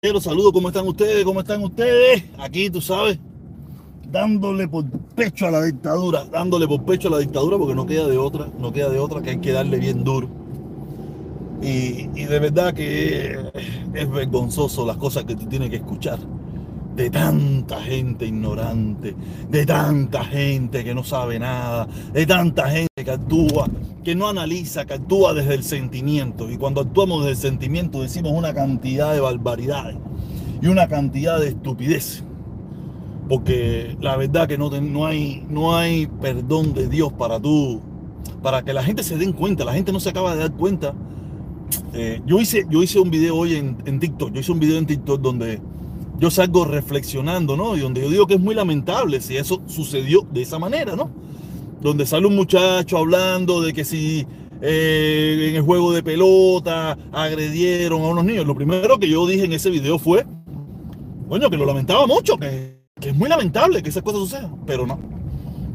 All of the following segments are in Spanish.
Los saludo, ¿cómo están ustedes? ¿Cómo están ustedes? Aquí, tú sabes, dándole por pecho a la dictadura, dándole por pecho a la dictadura porque no queda de otra, no queda de otra que hay que darle bien duro. Y, y de verdad que es vergonzoso las cosas que tú tienes que escuchar de tanta gente ignorante, de tanta gente que no sabe nada, de tanta gente que actúa, que no analiza, que actúa desde el sentimiento. Y cuando actuamos desde el sentimiento decimos una cantidad de barbaridades y una cantidad de estupidez. Porque la verdad que no, no, hay, no hay perdón de Dios para tú, para que la gente se den cuenta, la gente no se acaba de dar cuenta. Eh, yo, hice, yo hice un video hoy en, en TikTok, yo hice un video en TikTok donde yo salgo reflexionando, ¿no? Y donde yo digo que es muy lamentable si eso sucedió de esa manera, ¿no? Donde sale un muchacho hablando de que si eh, en el juego de pelota agredieron a unos niños. Lo primero que yo dije en ese video fue, bueno, que lo lamentaba mucho, que, que es muy lamentable que esas cosas sucedan, pero no.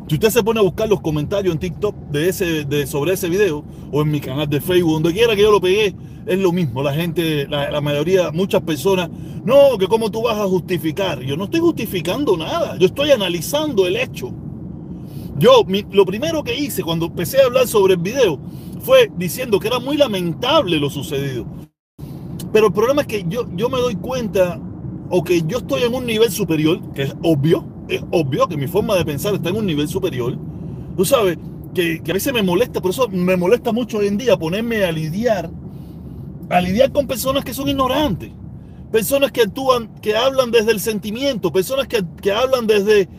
Si usted se pone a buscar los comentarios en TikTok de ese, de, sobre ese video o en mi canal de Facebook, donde quiera que yo lo pegué, es lo mismo. La gente, la, la mayoría, muchas personas, no, que cómo tú vas a justificar. Yo no estoy justificando nada, yo estoy analizando el hecho. Yo, lo primero que hice cuando empecé a hablar sobre el video fue diciendo que era muy lamentable lo sucedido. Pero el problema es que yo, yo me doy cuenta, o que yo estoy en un nivel superior, que es obvio, es obvio que mi forma de pensar está en un nivel superior. Tú sabes que, que, a veces me molesta, por eso me molesta mucho hoy en día ponerme a lidiar, a lidiar con personas que son ignorantes, personas que actúan, que hablan desde el sentimiento, personas que, que hablan desde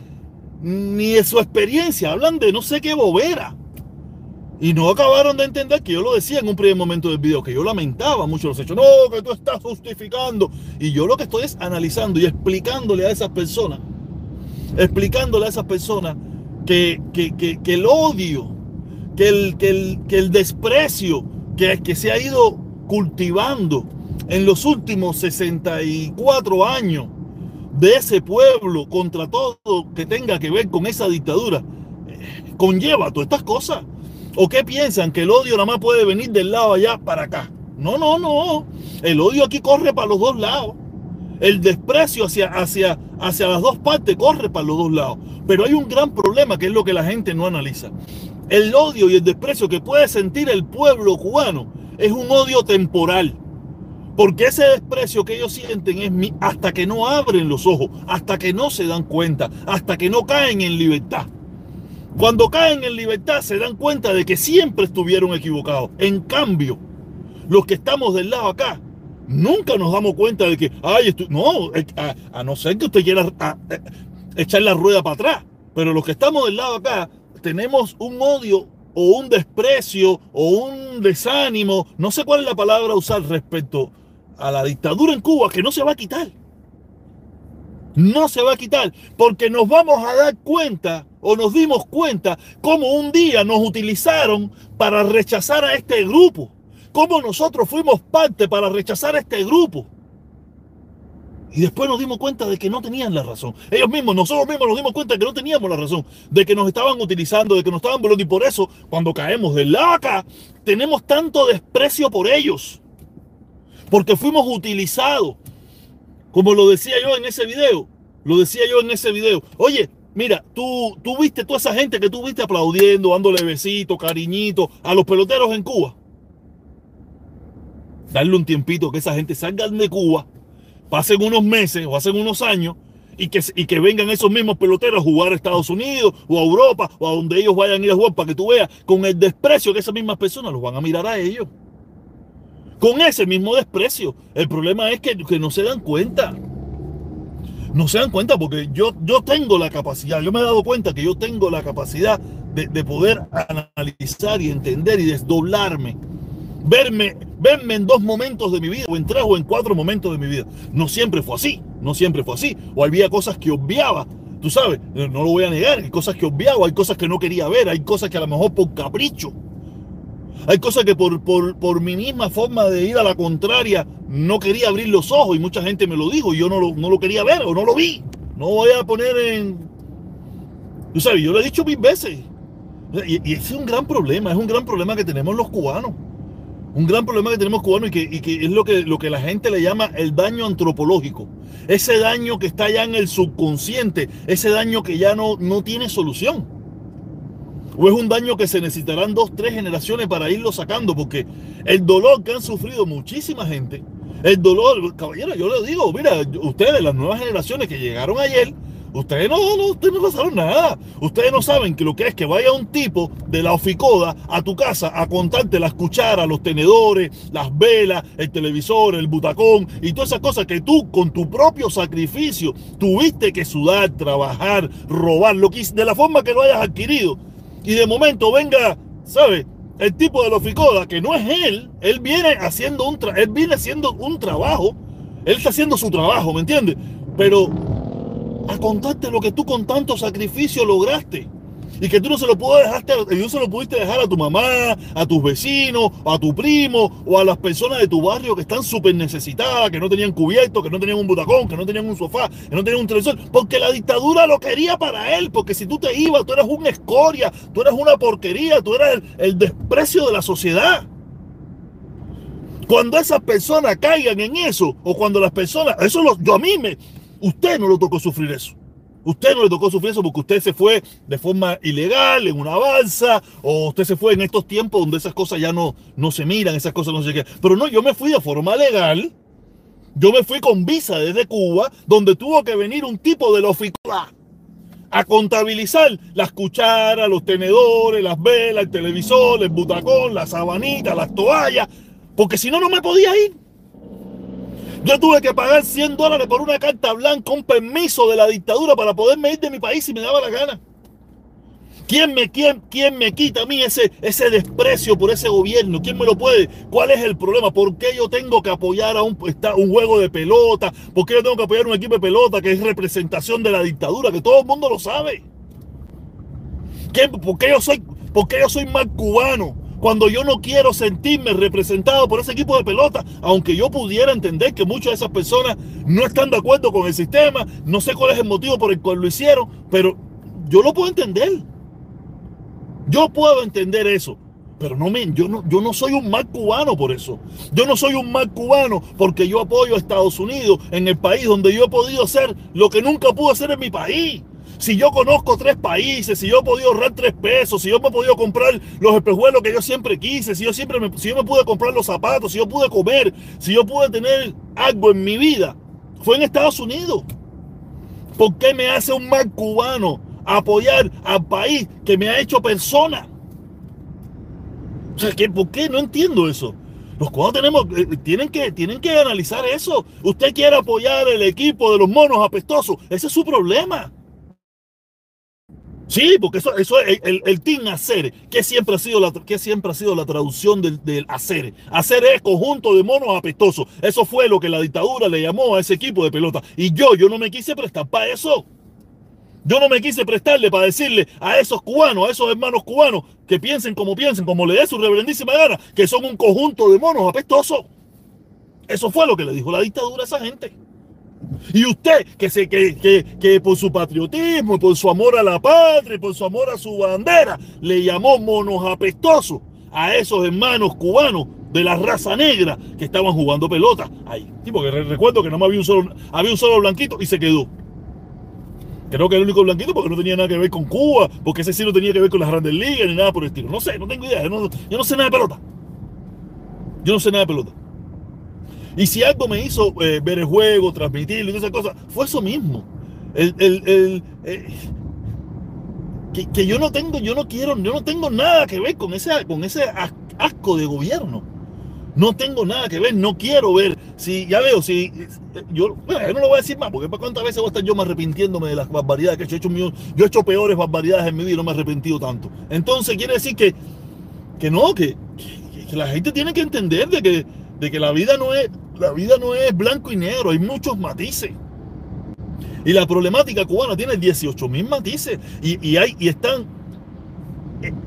ni de su experiencia, hablan de no sé qué bobera. Y no acabaron de entender que yo lo decía en un primer momento del video, que yo lamentaba mucho los hechos. No, que tú estás justificando. Y yo lo que estoy es analizando y explicándole a esas personas explicándole a esas personas que, que, que, que el odio, que el, el, el desprecio que, que se ha ido cultivando en los últimos 64 años de ese pueblo contra todo que tenga que ver con esa dictadura, eh, conlleva todas estas cosas. ¿O qué piensan? Que el odio nada más puede venir del lado allá para acá. No, no, no. El odio aquí corre para los dos lados. El desprecio hacia, hacia, hacia las dos partes corre para los dos lados. Pero hay un gran problema que es lo que la gente no analiza. El odio y el desprecio que puede sentir el pueblo cubano es un odio temporal. Porque ese desprecio que ellos sienten es mi, hasta que no abren los ojos, hasta que no se dan cuenta, hasta que no caen en libertad. Cuando caen en libertad se dan cuenta de que siempre estuvieron equivocados. En cambio, los que estamos del lado acá, nunca nos damos cuenta de que, ay, no, a, a, no ser que usted quiera a, echar la rueda para atrás, pero los que estamos del lado acá tenemos un odio o un desprecio o un desánimo, no sé cuál es la palabra a usar respecto a la dictadura en Cuba, que no se va a quitar. No se va a quitar, porque nos vamos a dar cuenta o nos dimos cuenta cómo un día nos utilizaron para rechazar a este grupo cómo nosotros fuimos parte para rechazar a este grupo. Y después nos dimos cuenta de que no tenían la razón. Ellos mismos, nosotros mismos nos dimos cuenta de que no teníamos la razón. De que nos estaban utilizando, de que nos estaban volando. Y por eso, cuando caemos de acá, tenemos tanto desprecio por ellos. Porque fuimos utilizados. Como lo decía yo en ese video. Lo decía yo en ese video. Oye, mira, tú, tú viste toda esa gente que tú viste aplaudiendo, dándole besitos, cariñitos a los peloteros en Cuba darle un tiempito que esa gente salga de Cuba, pasen unos meses o hacen unos años y que, y que vengan esos mismos peloteros a jugar a Estados Unidos o a Europa o a donde ellos vayan a ir a jugar para que tú veas con el desprecio que esas mismas personas los van a mirar a ellos. Con ese mismo desprecio. El problema es que, que no se dan cuenta. No se dan cuenta porque yo, yo tengo la capacidad, yo me he dado cuenta que yo tengo la capacidad de, de poder analizar y entender y desdoblarme verme, verme en dos momentos de mi vida, o en tres o en cuatro momentos de mi vida. No siempre fue así, no siempre fue así. O había cosas que obviaba, tú sabes, no lo voy a negar, hay cosas que obviaba, hay cosas que no quería ver, hay cosas que a lo mejor por capricho. Hay cosas que por, por, por mi misma forma de ir a la contraria no quería abrir los ojos y mucha gente me lo dijo y yo no lo, no lo quería ver o no lo vi. No voy a poner en... Tú sabes, yo lo he dicho mil veces. Y, y es un gran problema, es un gran problema que tenemos los cubanos Un gran problema que tenemos cubanos y que, y que es lo que, lo que la gente le llama el daño antropológico. Ese daño que está ya en el subconsciente, ese daño que ya no, no tiene solución. O es un daño que se necesitarán dos, tres generaciones para irlo sacando, porque el dolor que han sufrido muchísima gente, el dolor, caballero, yo le digo, mira, ustedes, las nuevas generaciones que llegaron ayer, Ustedes no, no, ustedes no pasaron nada. Ustedes no saben que lo que es que vaya un tipo de la oficoda a tu casa a contarte las cucharas, los tenedores, las velas, el televisor, el butacón y todas esas cosas que tú con tu propio sacrificio tuviste que sudar, trabajar, robar, lo que, de la forma que lo hayas adquirido. Y de momento venga, ¿sabes? El tipo de la oficoda, que no es él, él viene haciendo un, él viene haciendo un trabajo, él está haciendo su trabajo, ¿me entiendes? Pero a contarte lo que tú con tanto sacrificio lograste. Y que tú no se lo puedes dejar, no se lo pudiste dejar a tu mamá, a tus vecinos, a tu primo o a las personas de tu barrio que están súper necesitadas, que no tenían cubierto, que no tenían un butacón, que no tenían un sofá, que no tenían un televisor, porque la dictadura lo quería para él, porque si tú te ibas, tú eras una escoria, tú eras una porquería, tú eras el, desprecio de la sociedad. Cuando esas personas caigan en eso, o cuando las personas, eso lo, yo a mí me, Usted no le tocó sufrir eso. Usted no le tocó sufrir eso porque usted se fue de forma ilegal en una balsa o usted se fue en estos tiempos donde esas cosas ya no, no se miran, esas cosas no se qué. Pero no, yo me fui de forma legal. Yo me fui con visa desde Cuba, donde tuvo que venir un tipo de la oficina a contabilizar las cucharas, los tenedores, las velas, el televisor, el butacón, la sabanita, las toallas, porque si no, no me podía ir. Yo tuve que pagar 100 dólares por una carta blanca, un permiso de la dictadura para poderme ir de mi país si me daba la gana. ¿Quién me, quién, quién me quita a mí ese, ese desprecio por ese gobierno? ¿Quién me lo puede? ¿Cuál es el problema? ¿Por qué yo tengo que apoyar a un, un juego de pelota? ¿Por qué yo tengo que apoyar a un equipo de pelota que es representación de la dictadura? Que todo el mundo lo sabe. ¿Por qué yo soy, por qué yo soy más cubano? Cuando yo no quiero sentirme representado por ese equipo de pelota, aunque yo pudiera entender que muchas de esas personas no están de acuerdo con el sistema, no sé cuál es el motivo por el cual lo hicieron, pero yo lo puedo entender. Yo puedo entender eso. Pero no, me, yo, no, yo no soy un mal cubano por eso. Yo no soy un mal cubano porque yo apoyo a Estados Unidos en el país donde yo he podido hacer lo que nunca pude hacer en mi país. Si yo conozco tres países, si yo he podido ahorrar tres pesos, si yo me he podido comprar los espejuelos que yo siempre quise, si yo siempre me, si yo me pude comprar los zapatos, si yo pude comer, si yo pude tener algo en mi vida, fue en Estados Unidos. ¿Por qué me hace un mal cubano apoyar al país que me ha hecho persona? O sea, ¿por qué? No entiendo eso. Los cubanos tenemos, eh, tienen, que, tienen que analizar eso. Usted quiere apoyar el equipo de los monos apestosos. Ese es su problema. Sí, porque eso, es el, el team hacer, que siempre ha sido la, que siempre ha sido la traducción del, del hacer. Hacer es conjunto de monos apestosos. Eso fue lo que la dictadura le llamó a ese equipo de pelota. Y yo, yo no me quise prestar para eso. Yo no me quise prestarle para decirle a esos cubanos, a esos hermanos cubanos, que piensen como piensen, como le dé su reverendísima gana, que son un conjunto de monos apestosos. Eso fue lo que le dijo la dictadura a esa gente. Y usted, que, se, que, que, que, por su patriotismo, por su amor a la patria, por su amor a su bandera, le llamó monos apestosos a esos hermanos cubanos de la raza negra que estaban jugando pelota ahí. Sí, porque recuerdo que no había un solo, había un solo blanquito y se quedó. Creo que el único blanquito porque no tenía nada que ver con Cuba, porque ese sí no tenía que ver con las grandes ligas ni nada por el estilo. No sé, no tengo idea. Yo no sé nada de pelota. Yo no sé nada de pelota. Y si algo me hizo eh, ver el juego, transmitirlo y esas cosas, fue eso mismo. El, el, eh, que, yo no tengo, yo no quiero, yo no tengo nada que ver con ese, con ese asco de gobierno. No tengo nada que ver, no quiero ver. Si ya veo, si yo, no lo voy a decir más, porque para cuántas veces voy a estar yo me arrepintiéndome de las barbaridades que he hecho. Yo he hecho, peores barbaridades en mi vida y no me he arrepentido tanto. Entonces quiere decir que, que no, que, que la gente tiene que entender de que, de que la vida no es, la vida no es blanco y negro, hay muchos matices. Y la problemática cubana tiene 18 mil matices y, hay, y están,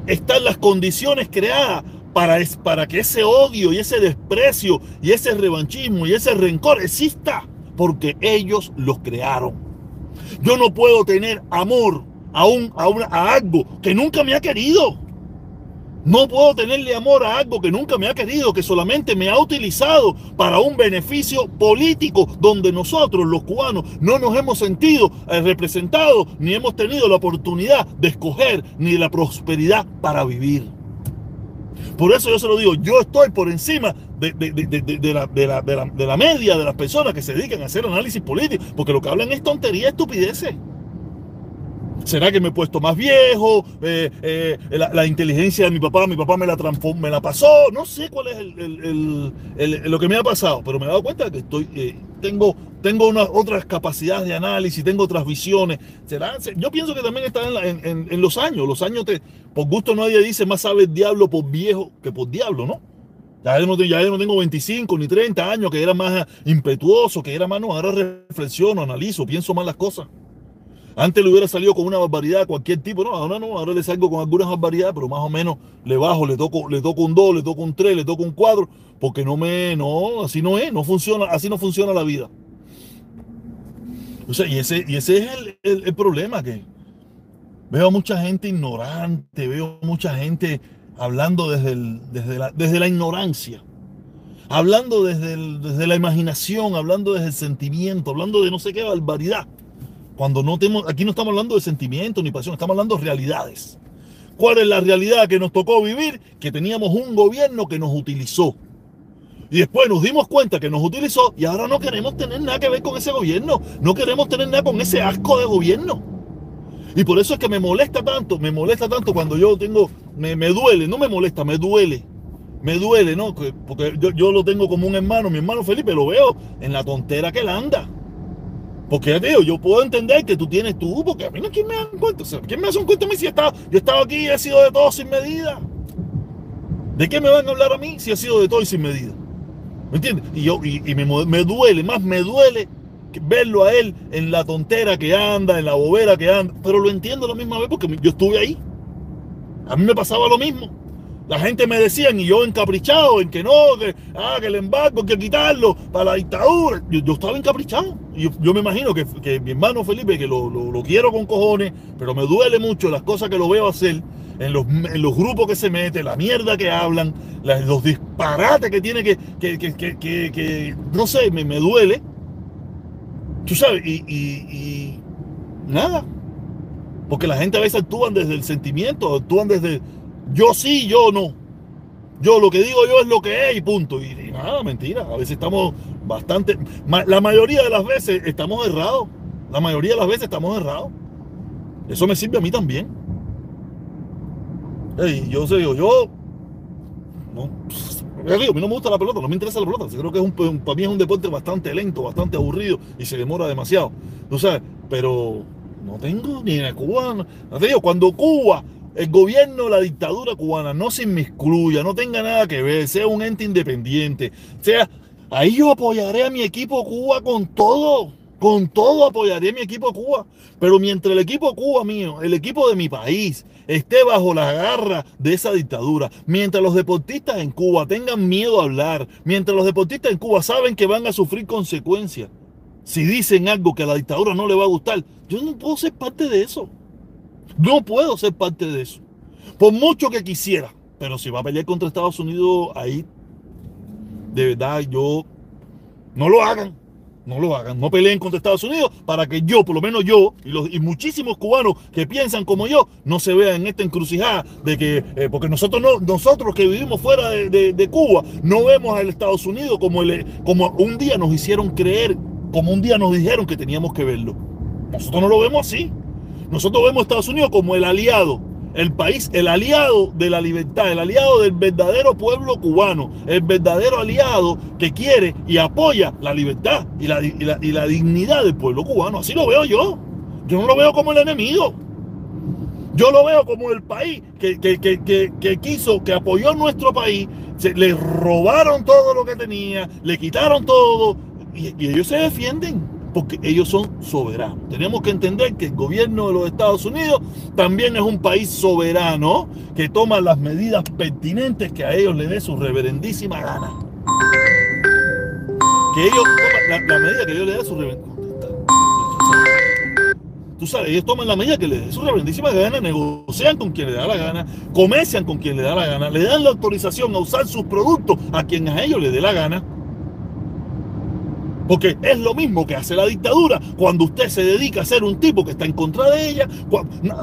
están las condiciones creadas para, para que ese odio y ese desprecio y ese revanchismo y ese rencor exista, porque ellos los crearon. Yo no puedo tener amor a, un, a, a algo que nunca me ha querido. No puedo tenerle amor a algo que nunca me ha querido, que solamente me ha utilizado para un beneficio político, donde nosotros los cubanos no nos hemos sentido eh, representados, ni hemos tenido la oportunidad de escoger, ni la prosperidad para vivir. Por eso yo se lo digo, yo estoy por encima de, la, media de las personas que se dedican a hacer análisis político, porque lo que hablan es tontería, estupideces. ¿Será que me he puesto más viejo? Eh, eh, la, inteligencia de mi papá, mi papá me la me la pasó. No sé cuál es lo que me ha pasado, pero me he dado cuenta que estoy, eh, tengo, tengo unas otras capacidades de análisis, tengo otras visiones. ¿Será? Yo pienso que también está en, los años. Los años, te, por gusto nadie dice más sabe el diablo por viejo que por diablo, ¿no? Ya no, ya no tengo 25 ni 30 años, que era más impetuoso, que era más, no, ahora reflexiono, analizo, pienso más las cosas. Antes le hubiera salido con una barbaridad cualquier tipo, no, ahora no, ahora le salgo con algunas barbaridades, pero más o menos le bajo, le toco, le toco un 2, le toco un 3, le toco un 4, porque no me, no, así no es, no funciona, así no funciona la vida. O sea, y ese, y ese es el, problema, que veo mucha gente ignorante, veo mucha gente hablando desde, desde, la, desde la ignorancia, hablando desde, desde la imaginación, hablando desde el sentimiento, hablando de no sé qué barbaridad. Cuando no tenemos, aquí no estamos hablando de sentimientos ni pasión, estamos hablando de realidades. ¿Cuál es la realidad que nos tocó vivir? Que teníamos un gobierno que nos utilizó. Y después nos dimos cuenta que nos utilizó y ahora no queremos tener nada que ver con ese gobierno. No queremos tener nada con ese asco de gobierno. Y por eso es que me molesta tanto, me molesta tanto cuando yo tengo, me, duele, no me molesta, me duele. Me duele, ¿no? Porque yo, yo, lo tengo como un hermano, mi hermano Felipe, lo veo en la tontera que él anda. Porque digo, yo puedo entender que tú tienes tú, porque a mí no quién me dan cuenta. ¿quién me hace un cuento a mí si he estado, yo he estado aquí y he sido de todo sin medida? ¿De qué me van a hablar a mí si he sido de todo y sin medida? ¿Me entiendes? Y, yo, y, me, me, duele, más me duele verlo a él en la tontera que anda, en la bobera que anda. Pero lo entiendo a la misma vez porque yo estuve ahí. A mí me pasaba lo mismo. La gente me decía, y yo encaprichado, en que no, que, ah, que el embargo que quitarlo para la dictadura. Yo, estaba encaprichado. Yo, yo me imagino que, que, mi hermano Felipe, que lo, lo, quiero con cojones, pero me duele mucho las cosas que lo veo hacer, en los, en los grupos que se mete, la mierda que hablan, los disparates que tiene que, que, que, no sé, me, me, duele. Tú sabes, y, y nada. Porque la gente a veces actúan desde el sentimiento, actúan desde yo sí, yo no. Yo lo que digo yo es lo que es y punto. Y, nada, mentira. A veces estamos bastante. la mayoría de las veces estamos errados. La mayoría de las veces estamos errados. Eso me sirve a mí también. yo sé, yo, yo. No, a mí no me gusta la pelota, no me interesa la pelota. Creo que es un, para mí es un deporte bastante lento, bastante aburrido y se demora demasiado. Tú sabes, pero no tengo ni en Cuba. No te cuando Cuba el gobierno, la dictadura cubana no se inmiscuya, no tenga nada que ver, sea un ente independiente, sea, ahí yo apoyaré a mi equipo Cuba con todo, con todo apoyaré a mi equipo Cuba. Pero mientras el equipo Cuba mío, el equipo de mi país, esté bajo la garra de esa dictadura, mientras los deportistas en Cuba tengan miedo a hablar, mientras los deportistas en Cuba saben que van a sufrir consecuencias, si dicen algo que a la dictadura no le va a gustar, yo no puedo ser parte de eso. No puedo ser parte de eso. Por mucho que quisiera. Pero si va a pelear contra Estados Unidos, ahí de verdad yo no lo hagan. No lo hagan. No peleen contra Estados Unidos para que yo, por lo menos yo, y, los, y muchísimos cubanos que piensan como yo, no se vean en esta encrucijada de que, eh, porque nosotros no, nosotros que vivimos fuera de, Cuba, no vemos al Estados Unidos como, el, como un día nos hicieron creer, como un día nos dijeron que teníamos que verlo. Nosotros no lo vemos así. Nosotros vemos a Estados Unidos como el aliado, el país, el aliado de la libertad, el aliado del verdadero pueblo cubano, el verdadero aliado que quiere y apoya la libertad y la, y la, dignidad del pueblo cubano. Así lo veo yo. Yo no lo veo como el enemigo. Yo lo veo como el país que, que, quiso, que apoyó nuestro país, se, le robaron todo lo que tenía, le quitaron todo y ellos se defienden porque ellos son soberanos. Tenemos que entender que el gobierno de los Estados Unidos también es un país soberano que toma las medidas pertinentes que a ellos les dé su reverendísima gana. Que ellos toman la, medida que ellos les dé su reverendísima tú sabes, ellos toman la medida que les dé su reverendísima gana, negocian con quien le da la gana, comercian con quien le da la gana, le dan la autorización a usar sus productos a quien a ellos le dé la gana. Porque es lo mismo que hace la dictadura cuando usted se dedica a ser un tipo que está en contra de ella.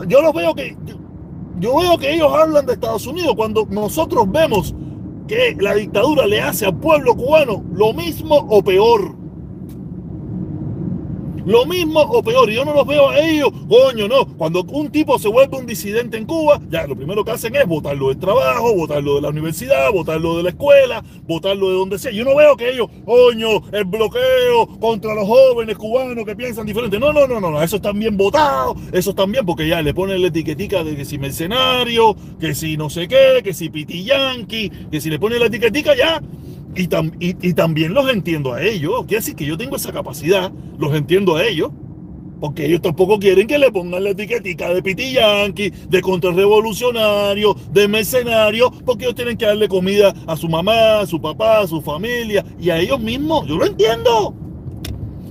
Yo lo veo que yo veo que ellos hablan de Estados Unidos cuando nosotros vemos que la dictadura le hace al pueblo cubano lo mismo o peor. Lo mismo o peor, yo no los veo a ellos, coño, no. Cuando un tipo se vuelve un disidente en Cuba, ya lo primero que hacen es votarlo del trabajo, votarlo de la universidad, votarlo de la escuela, votarlo de donde sea. Yo no veo que ellos, coño, el bloqueo contra los jóvenes cubanos que piensan diferente. No, no, no, no, eso están bien votados, eso están bien porque ya le ponen la etiquetica de que si mercenario, que si no sé qué, que si pitiyanqui, que si le ponen la etiquetica ya y, también los entiendo a ellos. Quiere decir que yo tengo esa capacidad, los entiendo a ellos. Porque ellos tampoco quieren que le pongan la etiquetica de pitiyanqui, de contrarrevolucionario, de mercenario, porque ellos tienen que darle comida a su mamá, a su papá, a su familia y a ellos mismos. Yo lo entiendo.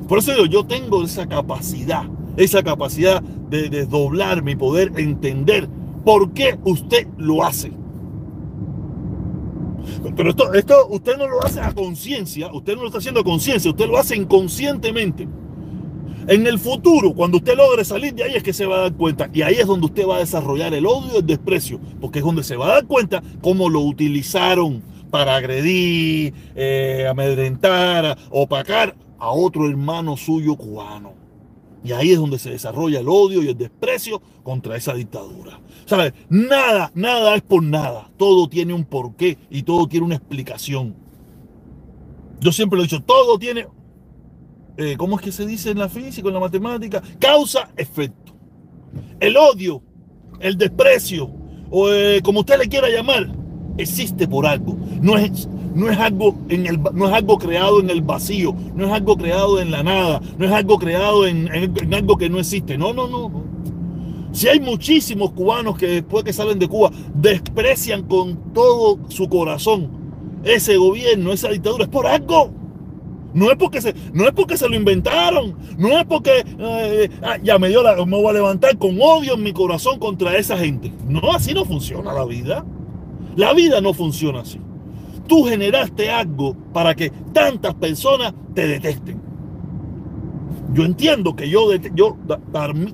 Por eso digo, yo tengo esa capacidad, esa capacidad de desdoblarme y poder entender por qué usted lo hace. Pero esto, esto usted no lo hace a conciencia, usted no lo está haciendo a conciencia, usted lo hace inconscientemente. En el futuro, cuando usted logre salir de ahí, es que se va a dar cuenta. Y ahí es donde usted va a desarrollar el odio y el desprecio, porque es donde se va a dar cuenta cómo lo utilizaron para agredir, eh, amedrentar, opacar a otro hermano suyo cubano. Y ahí es donde se desarrolla el odio y el desprecio contra esa dictadura. ¿Sabes? Nada, nada es por nada. Todo tiene un porqué y todo tiene una explicación. Yo siempre lo he dicho, todo tiene, eh, ¿cómo es que se dice en la física, en la matemática? Causa, efecto. El odio, el desprecio, o eh, como usted le quiera llamar, existe por algo. No es, no es, algo en el, no es algo creado en el vacío, no es algo creado en la nada, no es algo creado en, en algo que no existe. No, no, no. Si hay muchísimos cubanos que después que salen de Cuba desprecian con todo su corazón ese gobierno, esa dictadura, es por algo. No es porque se, no es porque se lo inventaron, no es porque eh, ah, ya me dio la, me voy a levantar con odio en mi corazón contra esa gente. No, así no funciona la vida. La vida no funciona así. Tú generaste algo para que tantas personas te detesten. Yo entiendo que yo, yo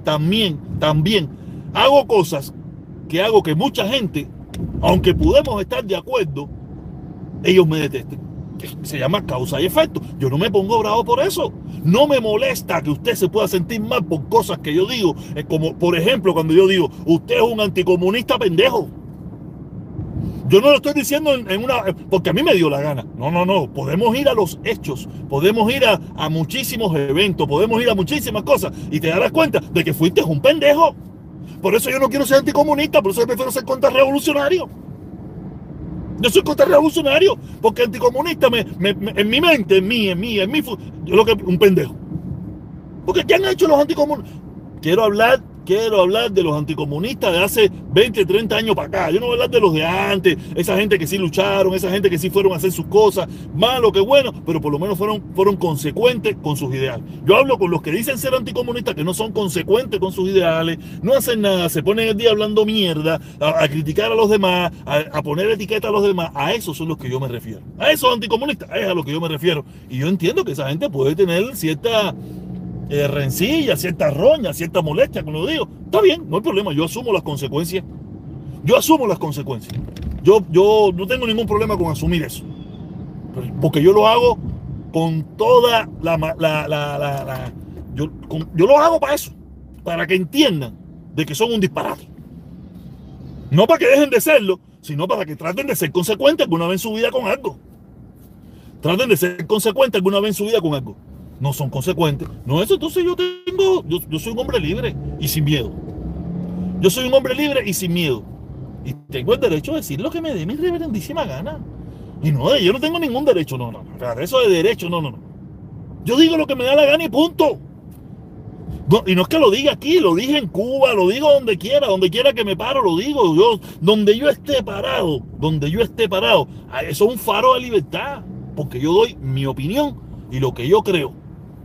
también, también hago cosas que hago que mucha gente, aunque podemos estar de acuerdo, ellos me detesten. Se llama causa y efecto. Yo no me pongo bravo por eso. No me molesta que usted se pueda sentir mal por cosas que yo digo. Como por ejemplo cuando yo digo, usted es un anticomunista pendejo. Yo no lo estoy diciendo en, una. porque a mí me dio la gana. No, no, no. Podemos ir a los hechos. Podemos ir a, muchísimos eventos. Podemos ir a muchísimas cosas. Y te darás cuenta de que fuiste un pendejo. Por eso yo no quiero ser anticomunista. Por eso yo prefiero ser contrarrevolucionario. Yo soy contrarrevolucionario. Porque anticomunista me, en mi mente, en mí, en mí, en mí. Yo lo que. Un pendejo. Porque ¿qué han hecho los anticomunistas? Quiero hablar quiero hablar de los anticomunistas de hace 20, 30 años para acá. Yo no voy a hablar de los de antes, esa gente que sí lucharon, esa gente que sí fueron a hacer sus cosas, malo que bueno, pero por lo menos fueron, fueron consecuentes con sus ideales. Yo hablo con los que dicen ser anticomunistas, que no son consecuentes con sus ideales, no hacen nada, se ponen el día hablando mierda, a, criticar a los demás, a, poner etiqueta a los demás. A esos son los que yo me refiero. A esos anticomunistas, es a los que yo me refiero. Y yo entiendo que esa gente puede tener cierta eh, rencilla, cierta roña, cierta molestia, como lo digo. Está bien, no hay problema, yo asumo las consecuencias. Yo asumo las consecuencias. Yo, yo no tengo ningún problema con asumir eso. Porque yo lo hago con toda la... la, la, yo, yo lo hago para eso. Para que entiendan de que son un disparate. No para que dejen de serlo, sino para que traten de ser consecuentes alguna vez en su vida con algo. Traten de ser consecuentes alguna vez en su vida con algo no son consecuentes. No, eso entonces yo tengo, yo, soy un hombre libre y sin miedo. Yo soy un hombre libre y sin miedo. Y tengo el derecho a decir lo que me dé mi reverendísima gana. Y no, yo no tengo ningún derecho, no, no. Eso de derecho, no, no, no. Yo digo lo que me da la gana y punto. y no es que lo diga aquí, lo dije en Cuba, lo digo donde quiera, donde quiera que me paro, lo digo. Yo, donde yo esté parado, donde yo esté parado, eso es un faro de libertad. Porque yo doy mi opinión y lo que yo creo.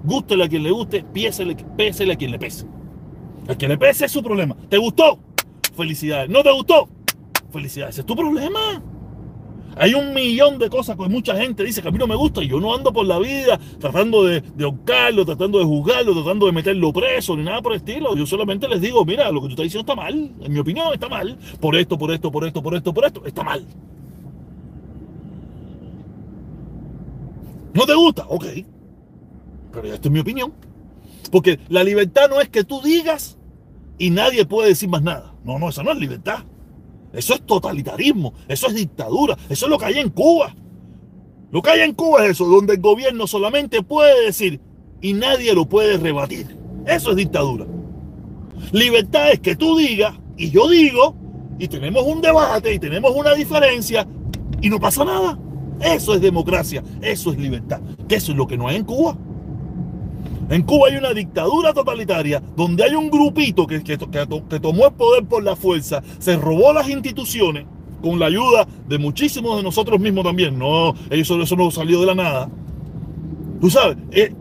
Gústele a quien le guste, pésele, a quien le pese. El que le pese es su problema. ¿Te gustó? Felicidades. ¿No te gustó? Felicidades. es tu problema. Hay un millón de cosas que mucha gente dice que a mí no me gusta y yo no ando por la vida tratando de, de tratando de juzgarlo, tratando de meterlo preso, ni nada por el estilo. Yo solamente les digo, mira, lo que tú estás diciendo está mal. En mi opinión está mal. Por esto, por esto, por esto, por esto, por esto. Está mal. ¿No te gusta? Ok. Pero esto es mi opinión. Porque la libertad no es que tú digas y nadie puede decir más nada. No, no, esa no es libertad. Eso es totalitarismo, eso es dictadura, eso es lo que hay en Cuba. Lo que hay en Cuba es eso, donde el gobierno solamente puede decir y nadie lo puede rebatir. Eso es dictadura. Libertad es que tú digas y yo digo y tenemos un debate y tenemos una diferencia y no pasa nada. Eso es democracia, eso es libertad, que eso es lo que no hay en Cuba. En Cuba hay una dictadura totalitaria donde hay un grupito que, que, tomó el poder por la fuerza, se robó las instituciones con la ayuda de muchísimos de nosotros mismos también. No, eso, eso no salió de la nada. Tú sabes, eh,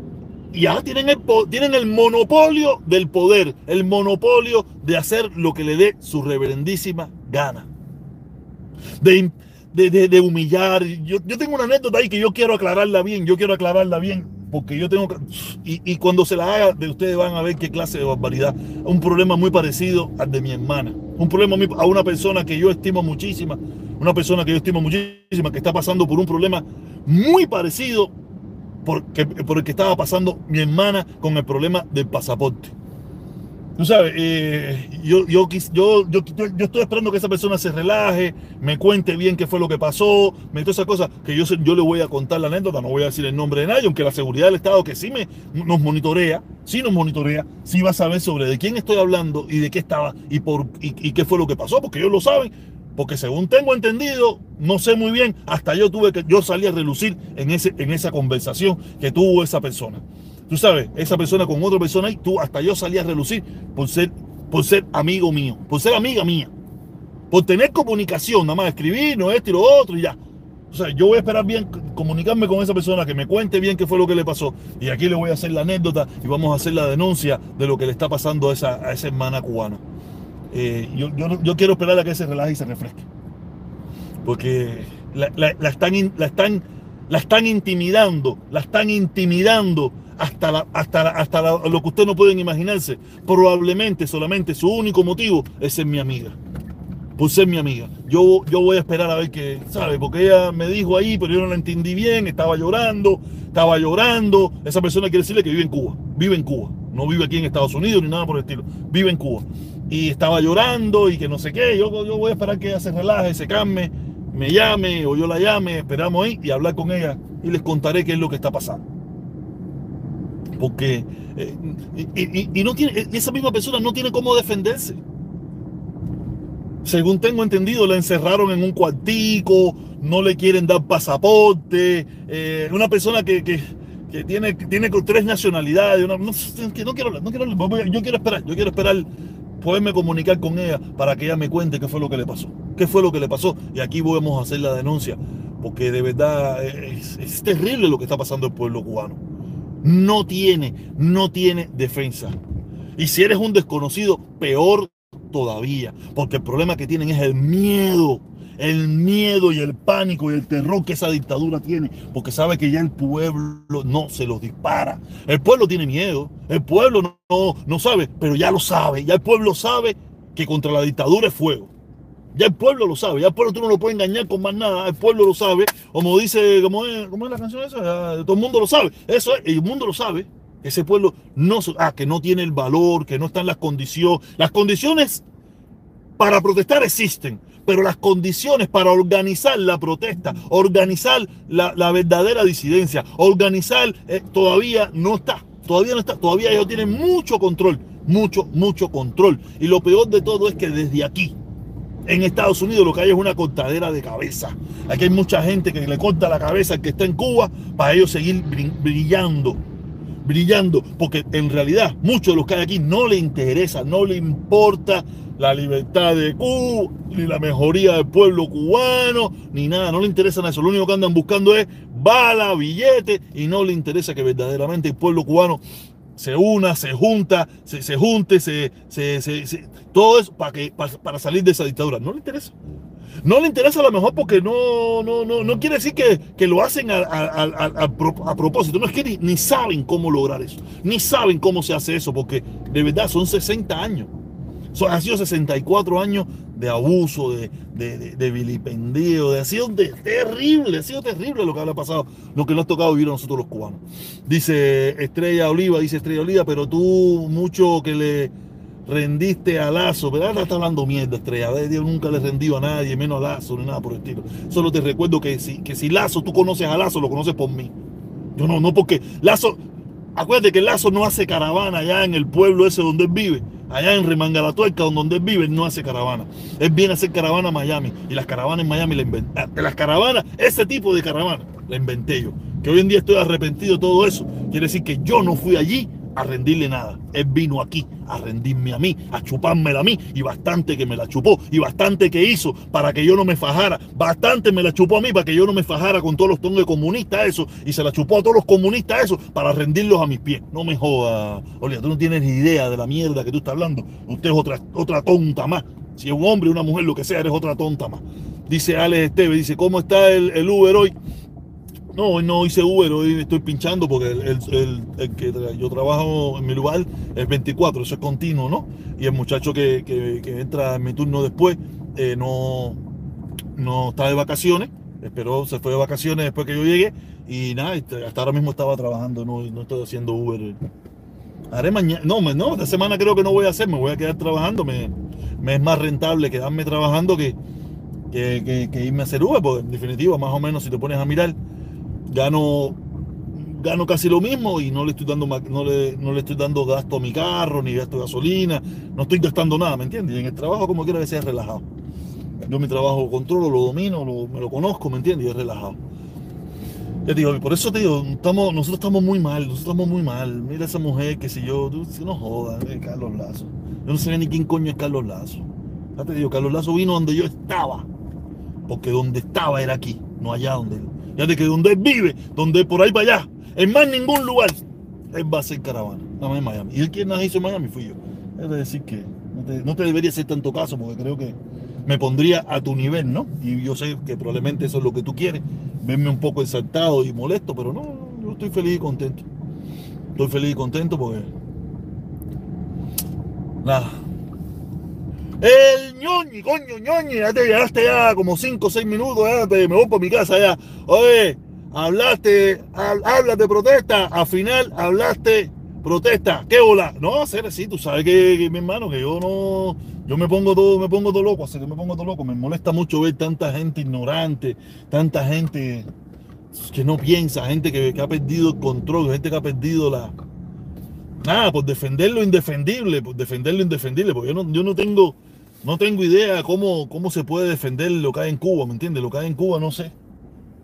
ya tienen el, tienen el monopolio del poder, el monopolio de hacer lo que le dé su reverendísima gana. De, de, humillar. Yo, yo tengo una anécdota ahí que yo quiero aclararla bien, yo quiero aclararla bien porque yo tengo que... Y, cuando se la haga, de ustedes van a ver qué clase de barbaridad. Un problema muy parecido al de mi hermana. Un problema a una persona que yo estimo muchísima, una persona que yo estimo muchísima, que está pasando por un problema muy parecido por, por el que estaba pasando mi hermana con el problema del pasaporte. Tú sabes, eh, yo, yo, yo, yo, estoy esperando que esa persona se relaje, me cuente bien qué fue lo que pasó, me todas esas cosas que yo, yo le voy a contar la anécdota, no voy a decir el nombre de nadie, aunque la seguridad del Estado que sí me, nos monitorea, sí nos monitorea, sí va a saber sobre de quién estoy hablando y de qué estaba y, por, y, qué fue lo que pasó, porque ellos lo saben, porque según tengo entendido, no sé muy bien, hasta yo tuve que, yo salí a relucir en, ese, en esa conversación que tuvo esa persona. Tú sabes, esa persona con otra persona y tú hasta yo salí a relucir por ser, por ser amigo mío, por ser amiga mía, por tener comunicación, nada más escribir, no esto y lo otro y ya. O sea, yo voy a esperar bien, comunicarme con esa persona, que me cuente bien qué fue lo que le pasó. Y aquí le voy a hacer la anécdota y vamos a hacer la denuncia de lo que le está pasando a esa, a esa hermana cubana. Eh, yo, yo, quiero esperar a que se relaje y se refresque. Porque la, la, están, la, están, la están intimidando, la están intimidando hasta, hasta, hasta lo que ustedes no pueden imaginarse. Probablemente solamente su único motivo es ser mi amiga. Por ser mi amiga. Yo, yo voy a esperar a ver qué, ¿sabe? Porque ella me dijo ahí, pero yo no la entendí bien, estaba llorando, estaba llorando. Esa persona quiere decirle que vive en Cuba, vive en Cuba. No vive aquí en Estados Unidos ni nada por el estilo. Vive en Cuba. Y estaba llorando y que no sé qué. Yo, yo voy a esperar que ella se relaje, se calme, me llame o yo la llame, esperamos ahí y hablar con ella y les contaré qué es lo que está pasando porque eh, y, tiene, esa misma persona no tiene cómo defenderse. Según tengo entendido, la encerraron en un cuartico, no le quieren dar pasaporte, eh, una persona que, tiene, tiene tres nacionalidades, no, que quiero no quiero yo quiero esperar, yo quiero esperar poderme comunicar con ella para que ella me cuente qué fue lo que le pasó, qué fue lo que le pasó y aquí podemos hacer la denuncia, porque de verdad es terrible lo que está pasando el pueblo cubano no tiene, no tiene defensa. Y si eres un desconocido, peor todavía, porque el problema que tienen es el miedo, el miedo y el pánico y el terror que esa dictadura tiene, porque sabe que ya el pueblo no se los dispara. El pueblo tiene miedo, el pueblo no, no sabe, pero ya lo sabe, ya el pueblo sabe que contra la dictadura es fuego. Ya el pueblo lo sabe, ya el pueblo tú no lo puedes engañar con más nada, el pueblo lo sabe, como dice, como es, es la canción esa, todo el mundo lo sabe, eso es, el mundo lo sabe, ese pueblo no, ah, que no tiene el valor, que no están las condiciones, las condiciones para protestar existen, pero las condiciones para organizar la protesta, organizar la, verdadera disidencia, organizar, eh, todavía no está, todavía no está, todavía ellos tienen mucho control, mucho, mucho control. Y lo peor de todo es que desde aquí, en Estados Unidos lo que hay es una cortadera de cabeza. Aquí hay mucha gente que le corta la cabeza al que está en Cuba para ellos seguir brillando. Brillando, porque en realidad muchos de los que hay aquí no le interesa, no le importa la libertad de Cuba, ni la mejoría del pueblo cubano, ni nada, no le interesa eso. Lo único que andan buscando es bala, billete, y no le interesa que verdaderamente el pueblo cubano se una, se junta, se, se junte, se, se, se, todo eso para, que, para, salir de esa dictadura. No le interesa. No le interesa a lo mejor porque no, no, no, no quiere decir que, que lo hacen a, a, a, propósito. No es que ni, saben cómo lograr eso. Ni saben cómo se hace eso porque de verdad son 60 años. Son, han sido 64 años de abuso, de, de, vilipendio, de, ha sido terrible, ha sido terrible lo que ha pasado, lo que nos ha tocado vivir a nosotros los cubanos. Dice Estrella Oliva, dice Estrella Oliva, pero tú mucho que le rendiste a Lazo, pero ahora está hablando mierda, Estrella, Dios nunca le he rendido a nadie, menos a Lazo, ni nada por el estilo. Solo te recuerdo que si, que si Lazo, tú conoces a Lazo, lo conoces por mí. Yo no, no porque Lazo, acuérdate que Lazo no hace caravana allá en el pueblo ese donde él vive allá en Remangalatuerca, donde él vive, no hace caravana. Él viene a hacer caravana Miami. Y las caravanas en Miami la inventé. Ah, las caravanas, ese tipo de caravana, la inventé yo. Que hoy en día estoy arrepentido de todo eso. Quiere decir que yo no fui allí a rendirle nada. Él vino aquí a rendirme a mí, a chupármela a mí, y bastante que me la chupó, y bastante que hizo para que yo no me fajara, bastante me la chupó a mí para que yo no me fajara con todos los de comunistas eso, y se la chupó a todos los comunistas eso para rendirlos a mis pies. No me joda, Olia, tú no tienes ni idea de la mierda que tú estás hablando. Usted es otra, otra tonta más. Si es un hombre, una mujer, lo que sea, eres otra tonta más. Dice Alex Esteve, dice, ¿cómo está el, el Uber hoy? No, hoy no hice Uber, hoy estoy pinchando porque el, que yo trabajo en mi lugar es 24, eso es continuo, ¿no? Y el muchacho que, entra en mi turno después eh, no, no está de vacaciones, esperó, se fue de vacaciones después que yo llegué y nada, este, hasta ahora mismo estaba trabajando, no, no estoy haciendo Uber. Haré mañana, no, no, esta semana creo que no voy a hacer, me voy a quedar trabajando, me, me es más rentable quedarme trabajando que, que, que irme a hacer Uber, porque en definitiva, más o menos, si te pones a mirar, gano, gano casi lo mismo y no le estoy dando no le, no le estoy dando gasto a mi carro, ni gasto de gasolina, no estoy gastando nada, ¿me entiendes? Y en el trabajo como quiera que sea relajado. Yo mi trabajo lo controlo, lo domino, me lo conozco, ¿me entiendes? Y es relajado. Ya digo, por eso te digo, estamos, nosotros estamos muy mal, nosotros estamos muy mal. Mira esa mujer que si yo, tú, si no jodas, eh, Carlos Lazo. Yo no sé ni quién coño es Carlos Lazo. Ya te digo, Carlos Lazo vino donde yo estaba. Porque donde estaba era aquí, no allá donde él. Ya de que donde él vive, donde por ahí para allá, en más ningún lugar, él va a ser caravana, nada más en Miami. Y el quien hizo en Miami fui yo. Es decir que no te, debería hacer tanto caso porque creo que me pondría a tu nivel, ¿no? Y yo sé que probablemente eso es lo que tú quieres, verme un poco exaltado y molesto, pero no, yo estoy feliz y contento. Estoy feliz y contento porque... Nada, el ñoñi, coño, ñoñi, ya te llegaste ya como 5 o 6 minutos, ya te, me voy para mi casa ya. Oye, hablaste, hablas de protesta, al final hablaste protesta, ¿qué hola? No, hacer así, tú sabes que, mi hermano, que yo no, yo me pongo todo, me pongo todo loco, así que me pongo todo loco, me molesta mucho ver tanta gente ignorante, tanta gente que no piensa, gente que, que ha perdido el control, gente que ha perdido la, nada, por defender lo indefendible, por defender lo indefendible, porque yo no, yo no tengo, no tengo idea cómo, cómo se puede defender lo que hay en Cuba, ¿me entiendes? Lo que hay en Cuba no sé.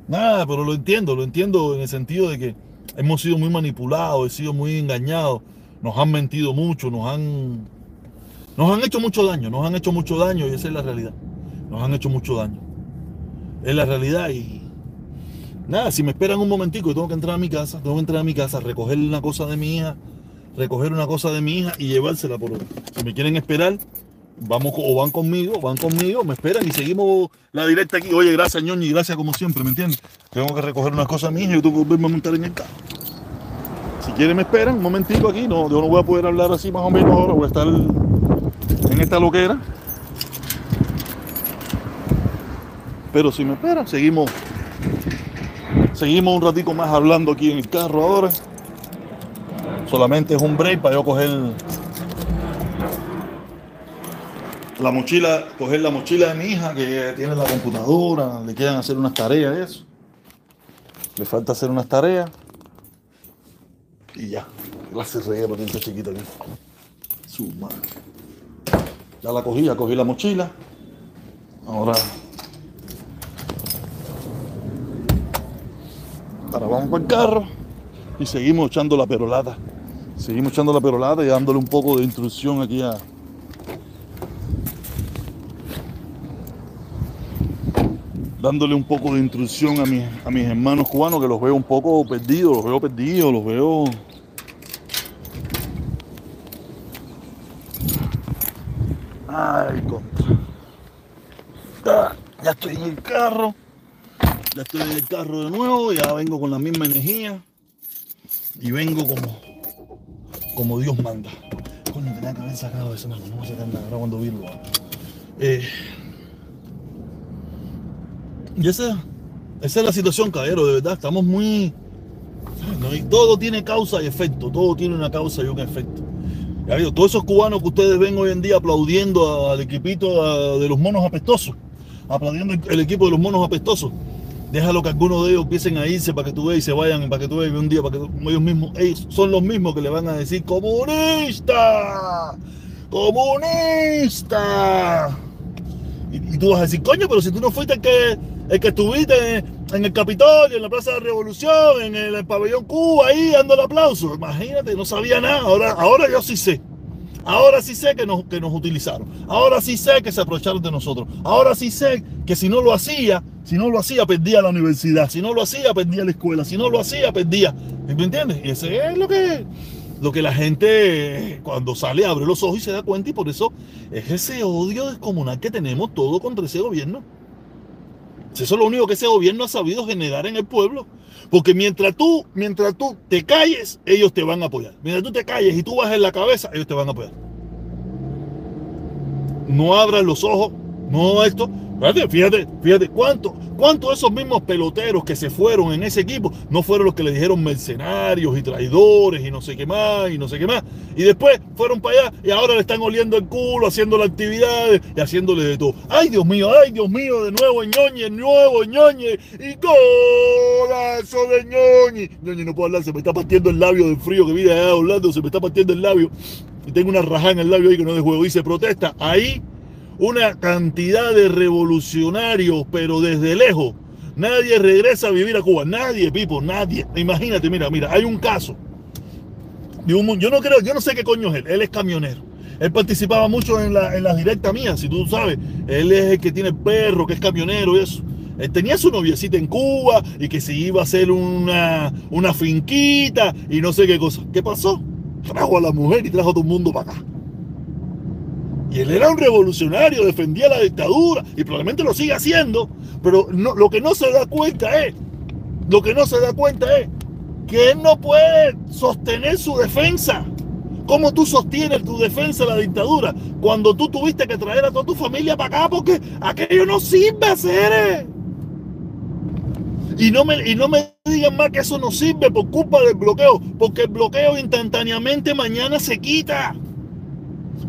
Nada, pero lo entiendo, lo entiendo en el sentido de que hemos sido muy manipulados, hemos sido muy engañados, nos han mentido mucho, nos han, nos han hecho mucho daño, nos han hecho mucho daño y esa es la realidad. Nos han hecho mucho daño. Es la realidad y nada, si me esperan un momentico, tengo que entrar a mi casa, tengo que entrar a mi casa, recoger una cosa de mi hija, recoger una cosa de mi hija y llevársela por otro. Si me quieren esperar, vamos o van conmigo, van conmigo, me esperan y seguimos la directa aquí. Oye, gracias ñoñi, gracias como siempre, ¿me entiendes? Tengo que recoger una cosa de mi hija y yo tengo que volverme a montar en el carro. Si quieren me esperan, un momentito aquí, no, yo no voy a poder hablar así más o menos ahora, voy a estar en esta loquera. Pero si me esperan, seguimos seguimos un ratito más hablando aquí en el carro ahora. Solamente es un break para yo coger la mochila, coger la mochila de mi hija que tiene la computadora, le quieran hacer unas tareas eso. Le falta hacer unas tareas. Y ya. Gracias, Rey, para esta chiquita aquí. Su madre. Ya la cogí, ya cogí la mochila. Ahora. Ahora vamos para el carro y seguimos echando la perolata. Seguimos echando la perolata y dándole un poco de instrucción aquí a, dándole un poco de instrucción a mis, a mis hermanos cubanos que los veo un poco perdidos, los veo perdidos, los veo Ay, contra. Ya estoy en el carro. Ya estoy en el carro de nuevo. Ya vengo con la misma energía. Y vengo como, como Dios manda. Coño, tenía que haber sacado eso, no me sacar nada cuando vi el lugar. Eh, y esa, esa es la situación, caballero, de verdad. Estamos muy. todo tiene causa y efecto. Todo tiene una causa y un efecto. Ya todos esos cubanos que ustedes ven hoy en día aplaudiendo al equipito de los monos apestosos, aplaudiendo el equipo de los monos apestosos, déjalo que algunos de ellos empiecen a irse para que tú veas y se vayan, para que tú veas un día, para que ellos mismos, ellos son los mismos que le van a decir comunista, comunista. Y, tú vas a decir, coño, pero si tú no fuiste el que, el que estuviste en, el Capitolio, en la Plaza de la Revolución, en el, pabellón Cuba, ahí dando el aplauso. Imagínate, no sabía nada. Ahora, ahora yo sí sé. Ahora sí sé que nos, que nos utilizaron. Ahora sí sé que se aprovecharon de nosotros. Ahora sí sé que si no lo hacía, si no lo hacía, perdía la universidad. Si no lo hacía, perdía la escuela. Si no lo hacía, perdía. ¿Me entiendes? Y ese es lo que, lo que la gente cuando sale abre los ojos y se da cuenta y por eso es ese odio descomunal que tenemos todo contra ese gobierno. Eso es lo único que ese gobierno ha sabido generar en el pueblo. Porque mientras tú, mientras tú te calles, ellos te van a apoyar. Mientras tú te calles y tú bajes la cabeza, ellos te van a apoyar. No abras los ojos, no esto. Fíjate, fíjate, fíjate, ¿cuánto, ¿cuántos de esos mismos peloteros que se fueron en ese equipo no fueron los que le dijeron mercenarios y traidores y no sé qué más y no sé qué más? Y después fueron para allá y ahora le están oliendo el culo, haciendo las actividades y haciéndole de todo. Ay, Dios mío, ay, Dios mío, de nuevo ñoñe, nuevo ñoñe y golazo de ñoñe. ñoñe, no puedo hablar, se me está partiendo el labio del frío que viene allá hablando, se me está partiendo el labio y tengo una rajada en el labio ahí que no de juego y se protesta. Ahí una cantidad de revolucionarios, pero desde lejos. Nadie regresa a vivir a Cuba. Nadie, Pipo, nadie. Imagínate, mira, mira, hay un caso. yo no creo, yo no sé qué coño es él. Él es camionero. Él participaba mucho en, la, en las directas mías, si tú sabes. Él es el que tiene perro, que es camionero y eso. Él tenía su noviecita en Cuba y que se iba a hacer una, una finquita y no sé qué cosa. ¿Qué pasó? Trajo a la mujer y trajo a todo el mundo para acá. Y él era un revolucionario, defendía la dictadura y probablemente lo sigue haciendo, pero lo que no se da cuenta es, lo que no se da cuenta es que él no puede sostener su defensa. ¿Cómo tú sostienes tu defensa de la dictadura cuando tú tuviste que traer a toda tu familia para acá? Porque aquello no sirve hacer. Y no, me, y no me digan más que eso no sirve por culpa del bloqueo, porque el bloqueo instantáneamente mañana se quita.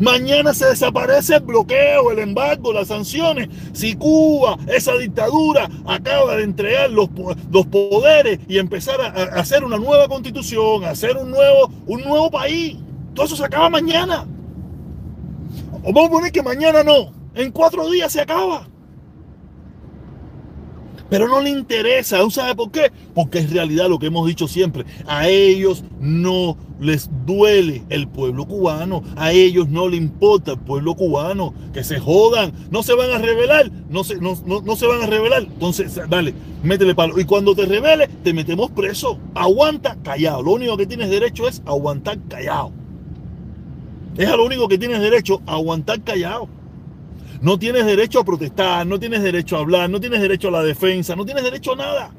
Mañana se desaparece el bloqueo, el embargo, las sanciones. Si Cuba, esa dictadura, acaba de entregar los, los poderes y empezar a, hacer una nueva constitución, a hacer un nuevo, un nuevo país, todo eso se acaba mañana. O vamos a poner que mañana no, en cuatro días se acaba. Pero no le interesa, ¿sabe por qué? Porque es realidad lo que hemos dicho siempre. A ellos no les duele el pueblo cubano, a ellos no le importa el pueblo cubano, que se jodan, no se van a rebelar, no se, no, no, se van a rebelar. Entonces, dale, métele palo. Y cuando te rebeles, te metemos preso. Aguanta callado. Lo único que tienes derecho es aguantar callado. Es a lo único que tienes derecho, aguantar callado. No tienes derecho a protestar, no tienes derecho a hablar, no tienes derecho a la defensa, no tienes derecho a nada.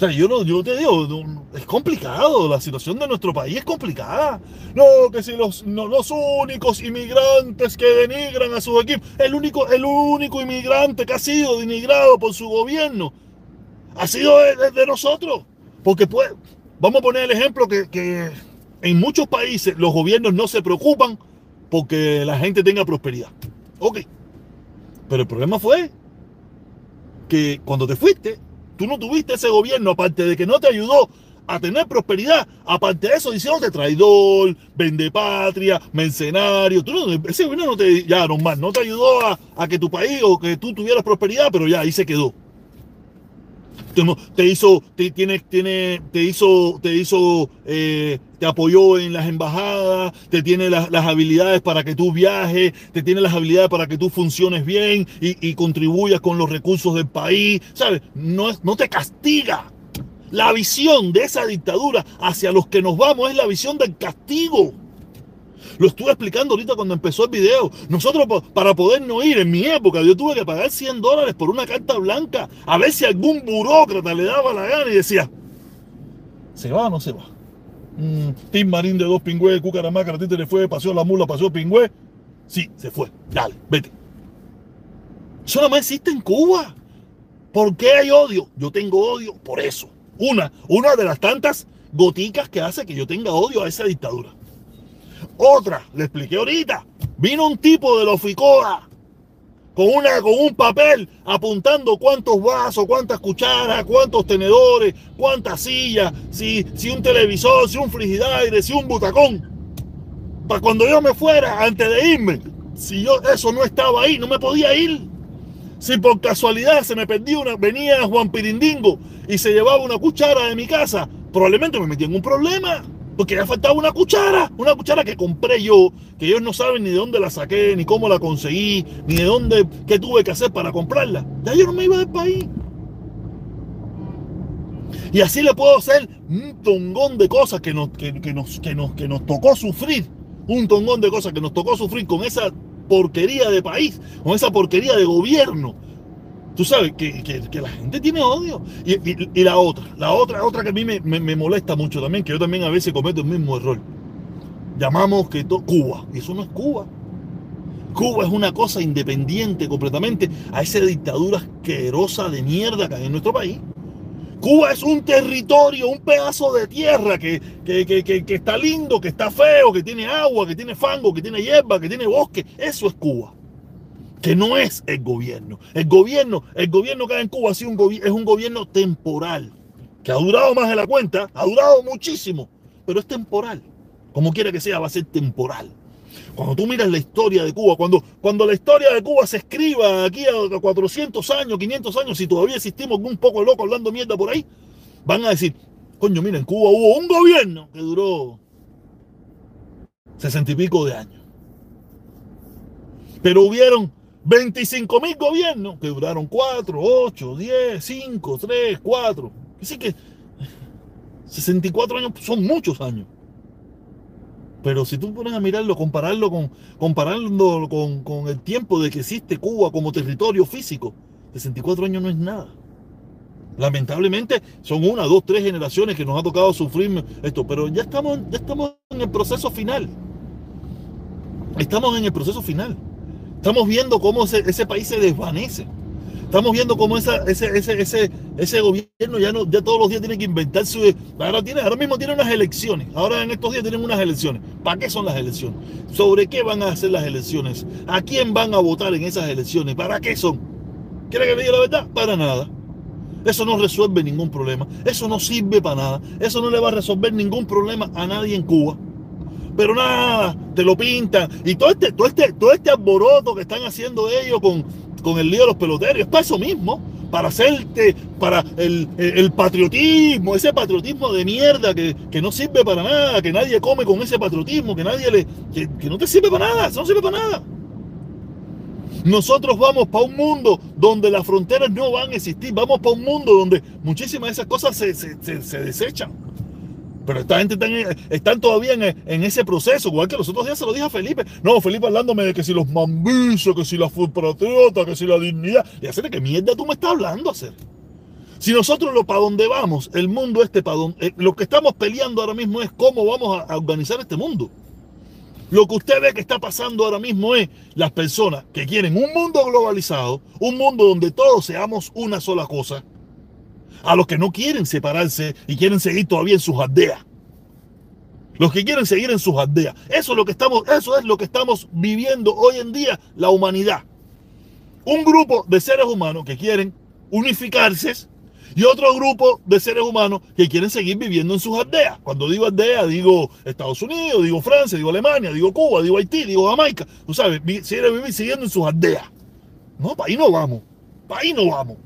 O sea, yo, no, yo te digo, es complicado, la situación de nuestro país es complicada. No, que si los, los únicos inmigrantes que denigran a sus equipos, el único, el único inmigrante que ha sido denigrado por su gobierno, ha sido de, nosotros. Porque pues, vamos a poner el ejemplo que, que en muchos países los gobiernos no se preocupan porque la gente tenga prosperidad. Ok. Pero el problema fue que cuando te fuiste, tú no tuviste ese gobierno, aparte de que no te ayudó a tener prosperidad, aparte de eso, de traidor, vende patria, mercenario. Tú ese gobierno no te, ya, normal, no te ayudó a que tu país o que tú tuvieras prosperidad, pero ya ahí se quedó te hizo, te, tiene, tiene, te hizo, te hizo, eh, te apoyó en las embajadas, te tiene las, habilidades para que tú viajes, te tiene las habilidades para que tú funciones bien y, contribuyas con los recursos del país, ¿sabes? No, no te castiga. La visión de esa dictadura hacia los que nos vamos es la visión del castigo. Lo estuve explicando ahorita cuando empezó el video. Nosotros para poder no ir, en mi época, yo tuve que pagar 100 dólares por una carta blanca a ver si algún burócrata le daba la gana y decía, ¿se va o no se va? Mm, Tim Marín de dos pingües, Cucaramaca, ti le fue, pasó la mula, pasó pingüe. Sí, se fue. Dale, vete. Eso no existe en Cuba. ¿Por qué hay odio? Yo tengo odio por eso. Una, una de las tantas goticas que hace que yo tenga odio a esa dictadura. Otra, le expliqué ahorita, vino un tipo de la FICOA con, una, con un papel apuntando cuántos vasos, cuántas cucharas, cuántos tenedores, cuántas sillas, si, si un televisor, si un frigidaire, si un butacón. Para cuando yo me fuera, antes de irme, si yo eso no estaba ahí, no me podía ir. Si por casualidad se me perdía una, venía Juan Pirindingo y se llevaba una cuchara de mi casa, probablemente me metía en un problema. Porque ya faltaba una cuchara, una cuchara que compré yo, que ellos no saben ni de dónde la saqué, ni cómo la conseguí, ni de dónde, qué tuve que hacer para comprarla. Ya yo no me iba del país. Y así le puedo hacer un tongón de cosas que nos, que, nos, que, nos, que nos tocó sufrir. Un tongón de cosas que nos tocó sufrir con esa porquería de país, con esa porquería de gobierno. Tú sabes que, que, la gente tiene odio. Y, y, la otra, la otra, otra que a mí me, me, molesta mucho también, que yo también a veces cometo el mismo error. Llamamos que todo Cuba, y eso no es Cuba. Cuba es una cosa independiente completamente a esa dictadura asquerosa de mierda que hay en nuestro país. Cuba es un territorio, un pedazo de tierra que, que, está lindo, que está feo, que tiene agua, que tiene fango, que tiene hierba, que tiene bosque. Eso es Cuba. Que no es el gobierno. El gobierno, el gobierno que hay en Cuba es un, es un gobierno temporal. Que ha durado más de la cuenta, ha durado muchísimo, pero es temporal. Como quiera que sea, va a ser temporal. Cuando tú miras la historia de Cuba, cuando, cuando la historia de Cuba se escriba aquí a 400 años, 500 años, si todavía existimos un poco loco hablando mierda por ahí, van a decir, coño, mira, en Cuba hubo un gobierno que duró 60 y pico de años. Pero hubieron 25 mil gobiernos que duraron 4, 8, 10, 5, 3, 4. Así que 64 años son muchos años. Pero si tú pones a mirarlo, compararlo con, compararlo con, con el tiempo de que existe Cuba como territorio físico, 64 años no es nada. Lamentablemente son una, dos, tres generaciones que nos ha tocado sufrir esto, pero ya estamos, ya estamos en el proceso final. Estamos en el proceso final. Estamos viendo cómo ese país se desvanece. Estamos viendo cómo ese gobierno ya, no, ya todos los días tiene que inventar su... Ahora, tiene, ahora mismo tiene unas elecciones. Ahora en estos días tienen unas elecciones. ¿Para qué son las elecciones? ¿Sobre qué van a hacer las elecciones? ¿A quién van a votar en esas elecciones? ¿Para qué son? ¿Quiere que le diga la verdad? Para nada. Eso no resuelve ningún problema. Eso no sirve para nada. Eso no le va a resolver ningún problema a nadie en Cuba. Pero nada, te lo pintan. Y todo este, todo este, todo este alboroto que están haciendo ellos con, con el lío de los peloteros. Es para eso mismo, para hacerte, para el, patriotismo, ese patriotismo de mierda que, no sirve para nada, que nadie come con ese patriotismo, que nadie le, que, no te sirve para nada, eso no sirve para nada. Nosotros vamos para un mundo donde las fronteras no van a existir, vamos para un mundo donde muchísimas de esas cosas se, se desechan. Pero esta gente están, todavía en, ese proceso, igual que los otros días se lo dije a Felipe. No, Felipe hablándome de que si los mambisos, que si la patriota, que si la dignidad. Y hacer qué mierda tú me estás hablando hacer. Si nosotros lo para dónde vamos, el mundo este para donde, eh, lo que estamos peleando ahora mismo es cómo vamos a, a organizar este mundo. Lo que usted ve que está pasando ahora mismo es las personas que quieren un mundo globalizado, un mundo donde todos seamos una sola cosa, a los que no quieren separarse y quieren seguir todavía en sus aldeas. Los que quieren seguir en sus aldeas. Eso es lo que estamos, eso es lo que estamos viviendo hoy en día, la humanidad. Un grupo de seres humanos que quieren unificarse y otro grupo de seres humanos que quieren seguir viviendo en sus aldeas. Cuando digo aldea, digo Estados Unidos, digo Francia, digo Alemania, digo Cuba, digo Haití, digo Jamaica. Tú sabes, quieren vivir siguiendo en sus aldeas. No, para ahí no vamos. Para ahí no vamos.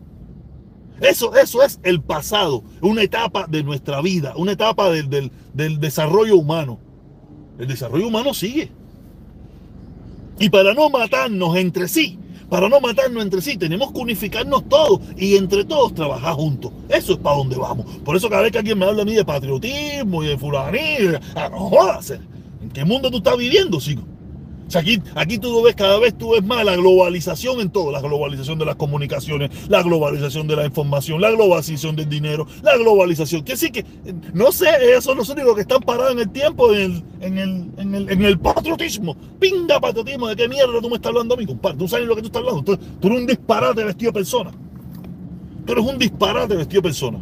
Eso, eso es el pasado, una etapa de nuestra vida, una etapa del, desarrollo humano. El desarrollo humano sigue. Y para no matarnos entre sí, para no matarnos entre sí, tenemos que unificarnos todos y entre todos trabajar juntos. Eso es para donde vamos. Por eso cada vez que alguien me habla a mí de patriotismo y de fulanía, ah, no jodas, ¿En qué mundo tú estás viviendo, chico? Aquí, aquí tú ves, cada vez tú ves más la globalización en todo, la globalización de las comunicaciones, la globalización de la información, la globalización del dinero, la globalización. Que sí que, no sé, esos son los únicos que están parados en el tiempo, en el, en el, en el, en el patriotismo. Pinga patriotismo, ¿de qué mierda tú me estás hablando a mí, compadre? Tú sabes lo que tú estás hablando. Tú, tú eres un disparate vestido de persona. Tú eres un disparate vestido de persona.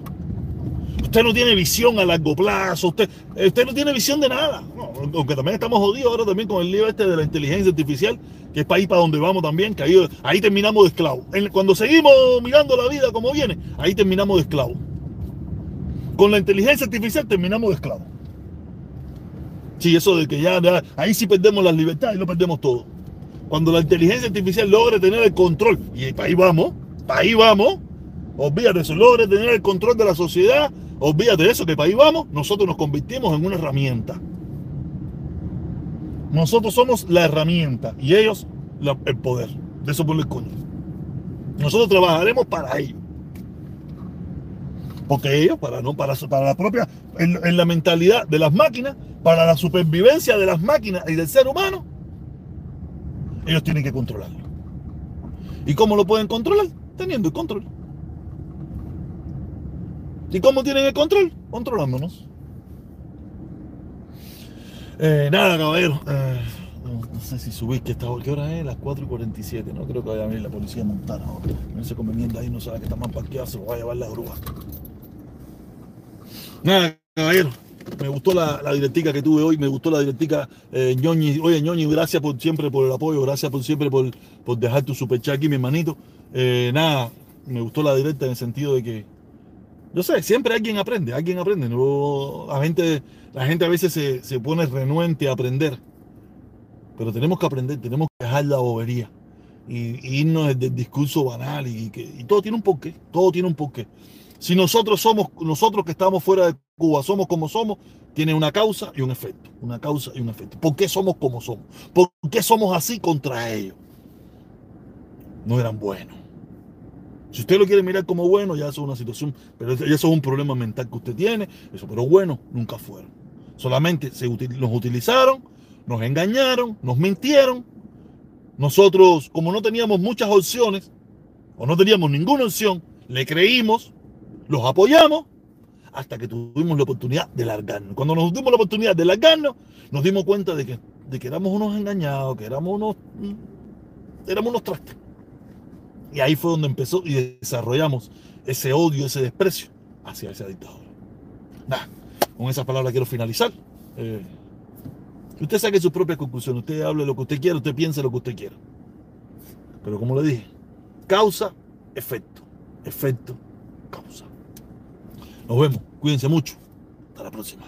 Usted no tiene visión a largo plazo, usted, usted no tiene visión de nada. aunque también estamos jodidos ahora también con el lío este de la inteligencia artificial, que es para ahí para donde vamos también, que ahí, terminamos de esclavos. Cuando seguimos mirando la vida como viene, ahí terminamos de esclavos. Con la inteligencia artificial terminamos de esclavos. Sí, eso de que ya, ahí sí perdemos las libertades lo perdemos todo. Cuando la inteligencia artificial logre tener el control, y para ahí vamos, para ahí vamos, olvídate eso, logre tener el control de la sociedad, Olvídate de eso, que para ahí vamos, nosotros nos convertimos en una herramienta. Nosotros somos la herramienta y ellos el poder. De eso por el coño. Nosotros trabajaremos para ellos. Porque ellos, para, no, para, para la propia, en, la mentalidad de las máquinas, para la supervivencia de las máquinas y del ser humano, ellos tienen que controlarlo. ¿Y cómo lo pueden controlar? Teniendo el control. ¿Y cómo tienen el control? Controlándonos. Eh, nada, caballero. Eh, no, sé si subís que está. ¿Qué hora es? Las 4 y 47. No creo que vaya a venir la policía montada ahora. No se conveniente ahí, no sabe que está más parqueado, se lo va a llevar la grúa. Nada, caballero. Me gustó la, la directica que tuve hoy, me gustó la directica eh, ñoñi. Oye, ñoñi, gracias por siempre por el apoyo, gracias por siempre por, por dejar tu superchat aquí, mi hermanito. Eh, nada, me gustó la directa en el sentido de que yo sé, siempre alguien aprende, alguien aprende. No, la, gente, la gente a veces se, pone renuente a aprender. Pero tenemos que aprender, tenemos que dejar la bobería y, irnos del discurso banal y, que, y todo tiene un porqué, todo tiene un porqué. Si nosotros somos, nosotros que estamos fuera de Cuba, somos como somos, tiene una causa y un efecto, una causa y un efecto. ¿Por qué somos como somos? ¿Por qué somos así contra ellos? No eran buenos. Si usted lo quiere mirar como bueno, ya eso es una situación, pero eso es un problema mental que usted tiene, eso, pero bueno, nunca fueron. Solamente se nos utilizaron, nos engañaron, nos mintieron. Nosotros, como no teníamos muchas opciones, o no teníamos ninguna opción, le creímos, los apoyamos, hasta que tuvimos la oportunidad de largarnos. Cuando nos tuvimos la oportunidad de largarnos, nos dimos cuenta de que, de que éramos unos engañados, que éramos unos, éramos unos trastes. Y ahí fue donde empezó y desarrollamos ese odio, ese desprecio hacia ese dictador. Nada, con esas palabras quiero finalizar. Eh, usted saque sus propias conclusiones, usted hable lo que usted quiera, usted piense lo que usted quiera. Pero como le dije, causa, efecto, efecto, causa. Nos vemos, cuídense mucho. Hasta la próxima.